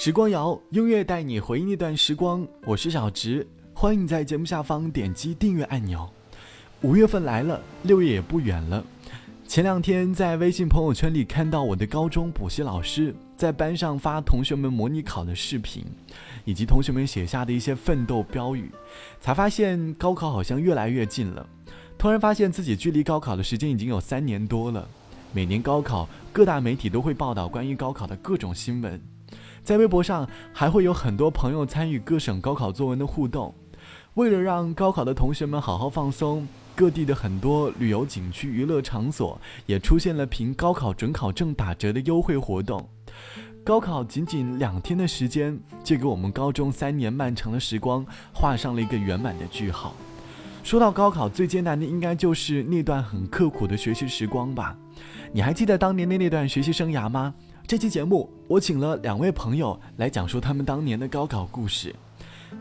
时光谣，音乐带你回忆那段时光。我是小直，欢迎在节目下方点击订阅按钮。五月份来了，六月也不远了。前两天在微信朋友圈里看到我的高中补习老师在班上发同学们模拟考的视频，以及同学们写下的一些奋斗标语，才发现高考好像越来越近了。突然发现自己距离高考的时间已经有三年多了。每年高考，各大媒体都会报道关于高考的各种新闻。在微博上还会有很多朋友参与各省高考作文的互动。为了让高考的同学们好好放松，各地的很多旅游景区、娱乐场所也出现了凭高考准考证打折的优惠活动。高考仅仅两天的时间，就给我们高中三年漫长的时光画上了一个圆满的句号。说到高考，最艰难的应该就是那段很刻苦的学习时光吧？你还记得当年的那段学习生涯吗？这期节目，我请了两位朋友来讲述他们当年的高考故事。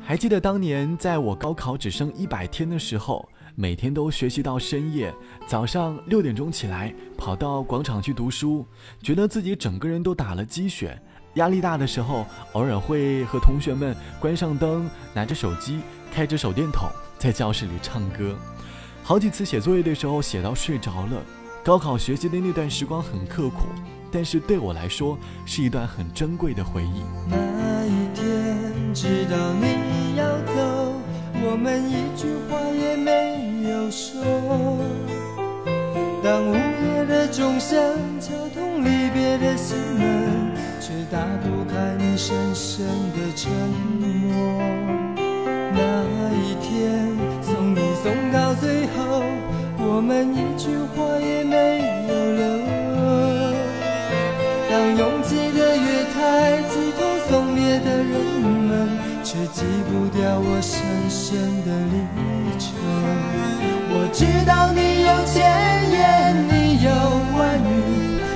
还记得当年在我高考只剩一百天的时候，每天都学习到深夜，早上六点钟起来跑到广场去读书，觉得自己整个人都打了鸡血。压力大的时候，偶尔会和同学们关上灯，拿着手机，开着手电筒，在教室里唱歌。好几次写作业的时候写到睡着了。高考学习的那段时光很刻苦。但是对我来说，是一段很珍贵的回忆。那一天，知道你要走，我们一句话也没有说。当午夜的钟声敲痛离别的心门，却打不开你深深的沉默。那一天，送你送到最后，我们一句话也没有挤不掉我深深的离愁。我知道你有千言，你有万语，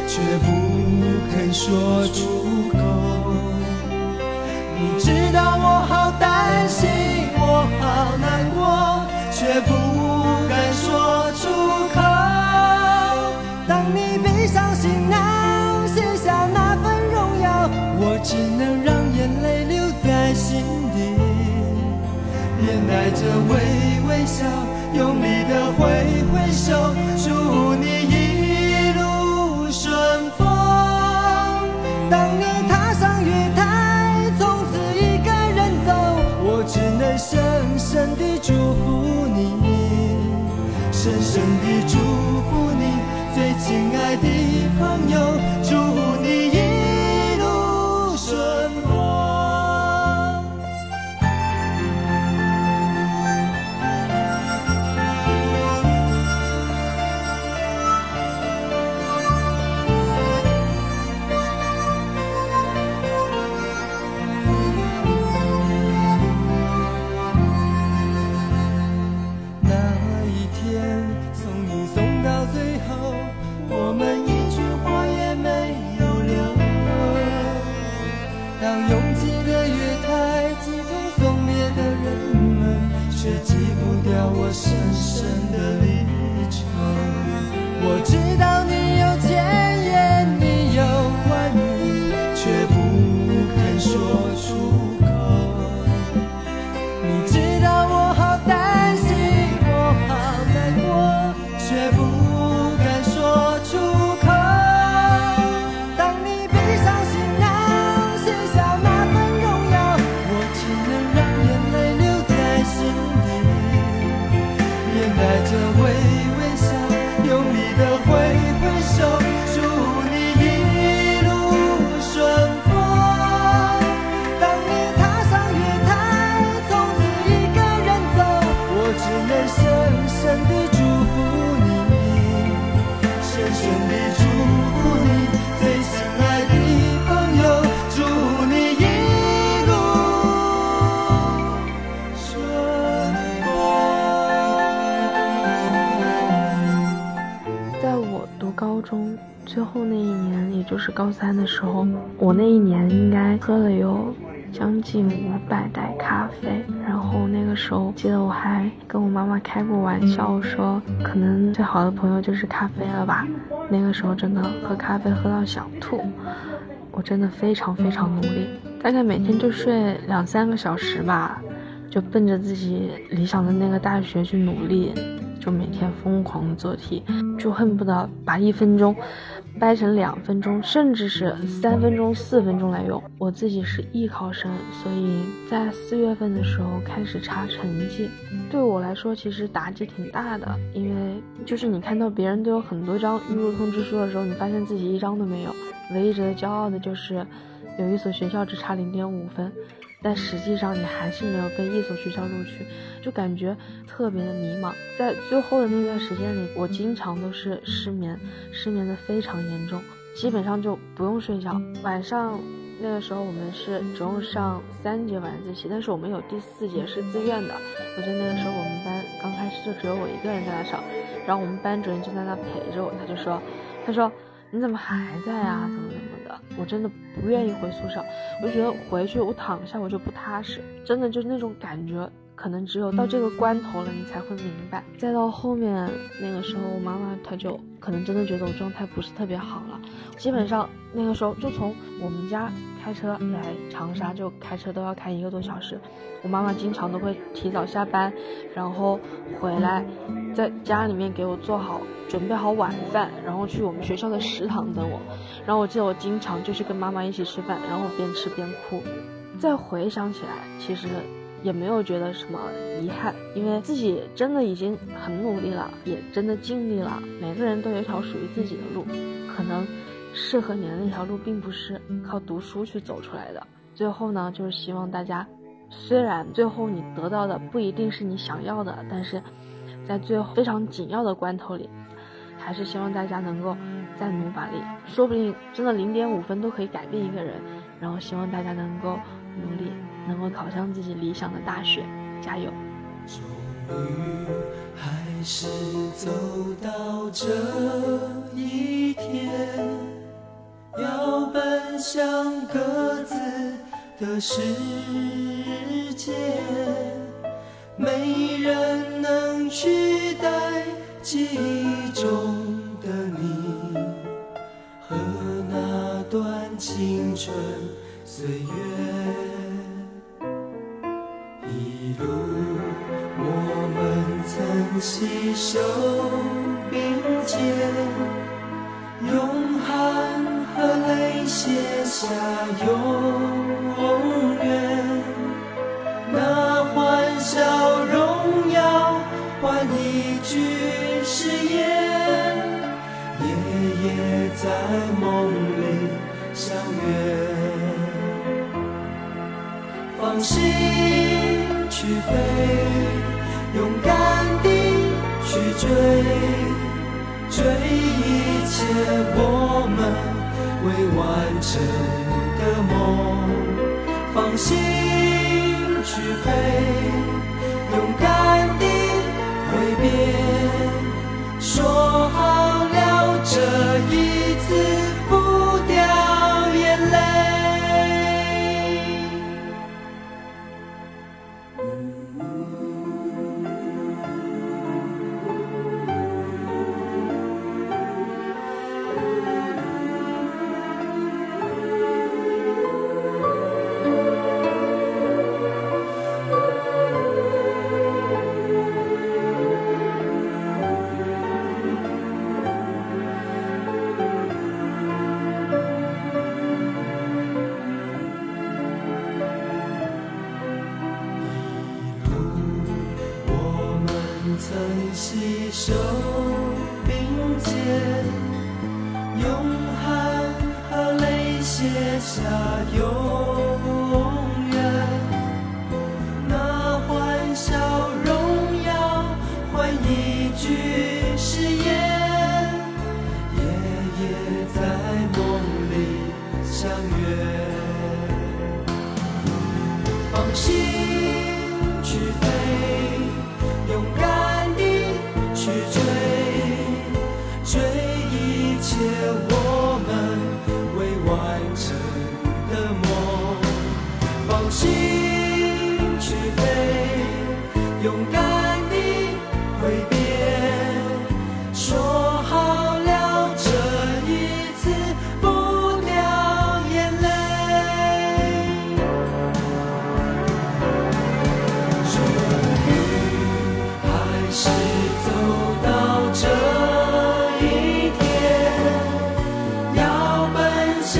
却不肯说出口。你知道我好担心，我好难过，却不敢说出口。当你闭上行囊，卸下那份荣耀，我。只能让笑，用力的挥挥手，送你送到最后我们一句话也没有留当拥挤的月台挤痛送别的人们却挤不掉我深深的离愁我知道真的祝福你，在我读高中最后那一年，也就是高三的时候，我那一年应该喝了有将近五百袋咖啡。然后那个时候，记得我还跟我妈妈开过玩笑，说可能最好的朋友就是咖啡了吧。那个时候真的喝咖啡喝到想吐，我真的非常非常努力，大概每天就睡两三个小时吧，就奔着自己理想的那个大学去努力，就每天疯狂做题，就恨不得把一分钟。掰成两分钟，甚至是三分钟、四分钟来用。我自己是艺考生，所以在四月份的时候开始查成绩，对我来说其实打击挺大的。因为就是你看到别人都有很多张预录通知书的时候，你发现自己一张都没有。唯一值得骄傲的就是有一所学校只差零点五分。但实际上你还是没有被一所学校录取，就感觉特别的迷茫。在最后的那段时间里，我经常都是失眠，失眠的非常严重，基本上就不用睡觉。晚上那个时候我们是只用上三节晚自习，但是我们有第四节是自愿的。我记得那个时候我们班刚开始就只有我一个人在那上，然后我们班主任就在那陪着我，他就说，他说。你怎么还在啊？怎么我真的不愿意回宿舍，我就觉得回去我躺下我就不踏实，真的就是那种感觉。可能只有到这个关头了，你才会明白。再到后面那个时候，我妈妈她就可能真的觉得我状态不是特别好了。基本上那个时候就从我们家开车来长沙，就开车都要开一个多小时。我妈妈经常都会提早下班，然后回来，在家里面给我做好、准备好晚饭，然后去我们学校的食堂等我。然后我记得我经常就是跟妈妈一起吃饭，然后边吃边哭。再回想起来，其实。也没有觉得什么遗憾，因为自己真的已经很努力了，也真的尽力了。每个人都有一条属于自己的路，可能适合你的那条路并不是靠读书去走出来的。最后呢，就是希望大家，虽然最后你得到的不一定是你想要的，但是在最后非常紧要的关头里，还是希望大家能够再努把力，说不定真的零点五分都可以改变一个人。然后希望大家能够努力。能够考上自己理想的大学，加油！终于还是走到这一天，要奔向各自的世在梦里相约。放心去飞，勇敢地。去追，追一切我们未完成的梦，放心那永远那欢笑荣耀换一句誓言夜夜在梦里相约。放心去飞勇敢地去追追一切我们未完成的梦放心去飞勇敢地挥别说好了这一次不掉眼泪。终于还是走到这一天要奔向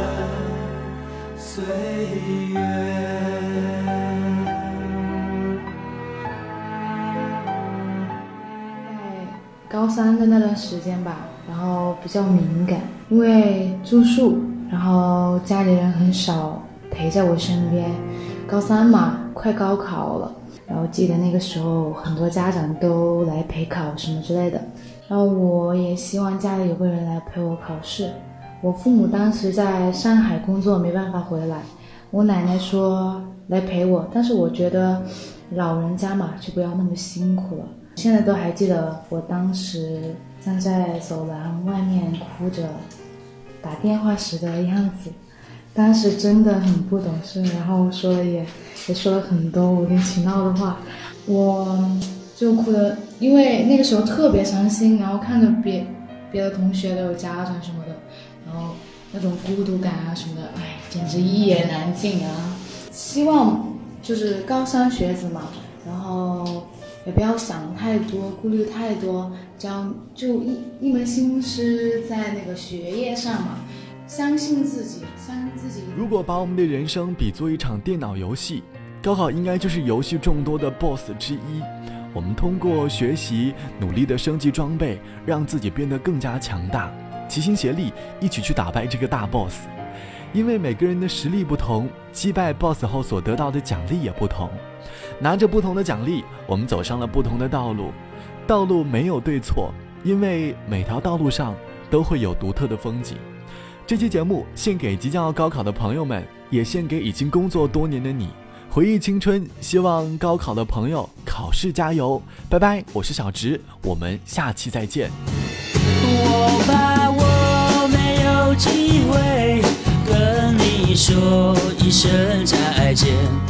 的世高三的那段时间吧，然后比较敏感，因为住宿，然后家里人很少陪在我身边。高三嘛，快高考了，然后记得那个时候很多家长都来陪考什么之类的，然后我也希望家里有个人来陪我考试。我父母当时在上海工作，没办法回来。我奶奶说来陪我，但是我觉得老人家嘛，就不要那么辛苦了。现在都还记得我当时站在走廊外面哭着打电话时的样子，当时真的很不懂事，然后说了也也说了很多无理取闹的话，我就哭的，因为那个时候特别伤心，然后看着别别的同学都有家长什么的，然后那种孤独感啊什么的，哎，简直一言难尽啊！希望就是高三学子嘛，然后。也不要想太多，顾虑太多，这样就一一门心思在那个学业上嘛，相信自己，相信自己。如果把我们的人生比作一场电脑游戏，高考应该就是游戏众多的 BOSS 之一。我们通过学习，努力的升级装备，让自己变得更加强大，齐心协力，一起去打败这个大 BOSS。因为每个人的实力不同，击败 BOSS 后所得到的奖励也不同。拿着不同的奖励，我们走上了不同的道路。道路没有对错，因为每条道路上都会有独特的风景。这期节目献给即将要高考的朋友们，也献给已经工作多年的你。回忆青春，希望高考的朋友考试加油！拜拜，我是小直，我们下期再见。我怕我没有机会跟你说一声再见。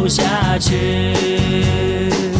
走下去。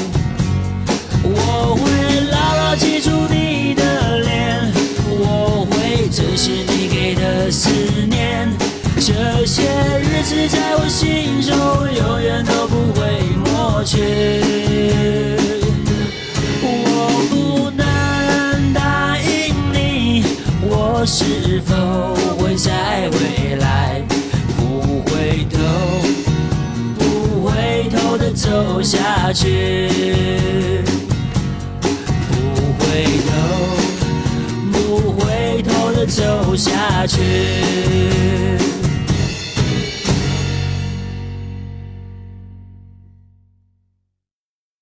些日子在我心中永远都不会抹去，我不能答应你，我是否会再回来？不回头，不回头的走下去，不回头，不回头的走下去。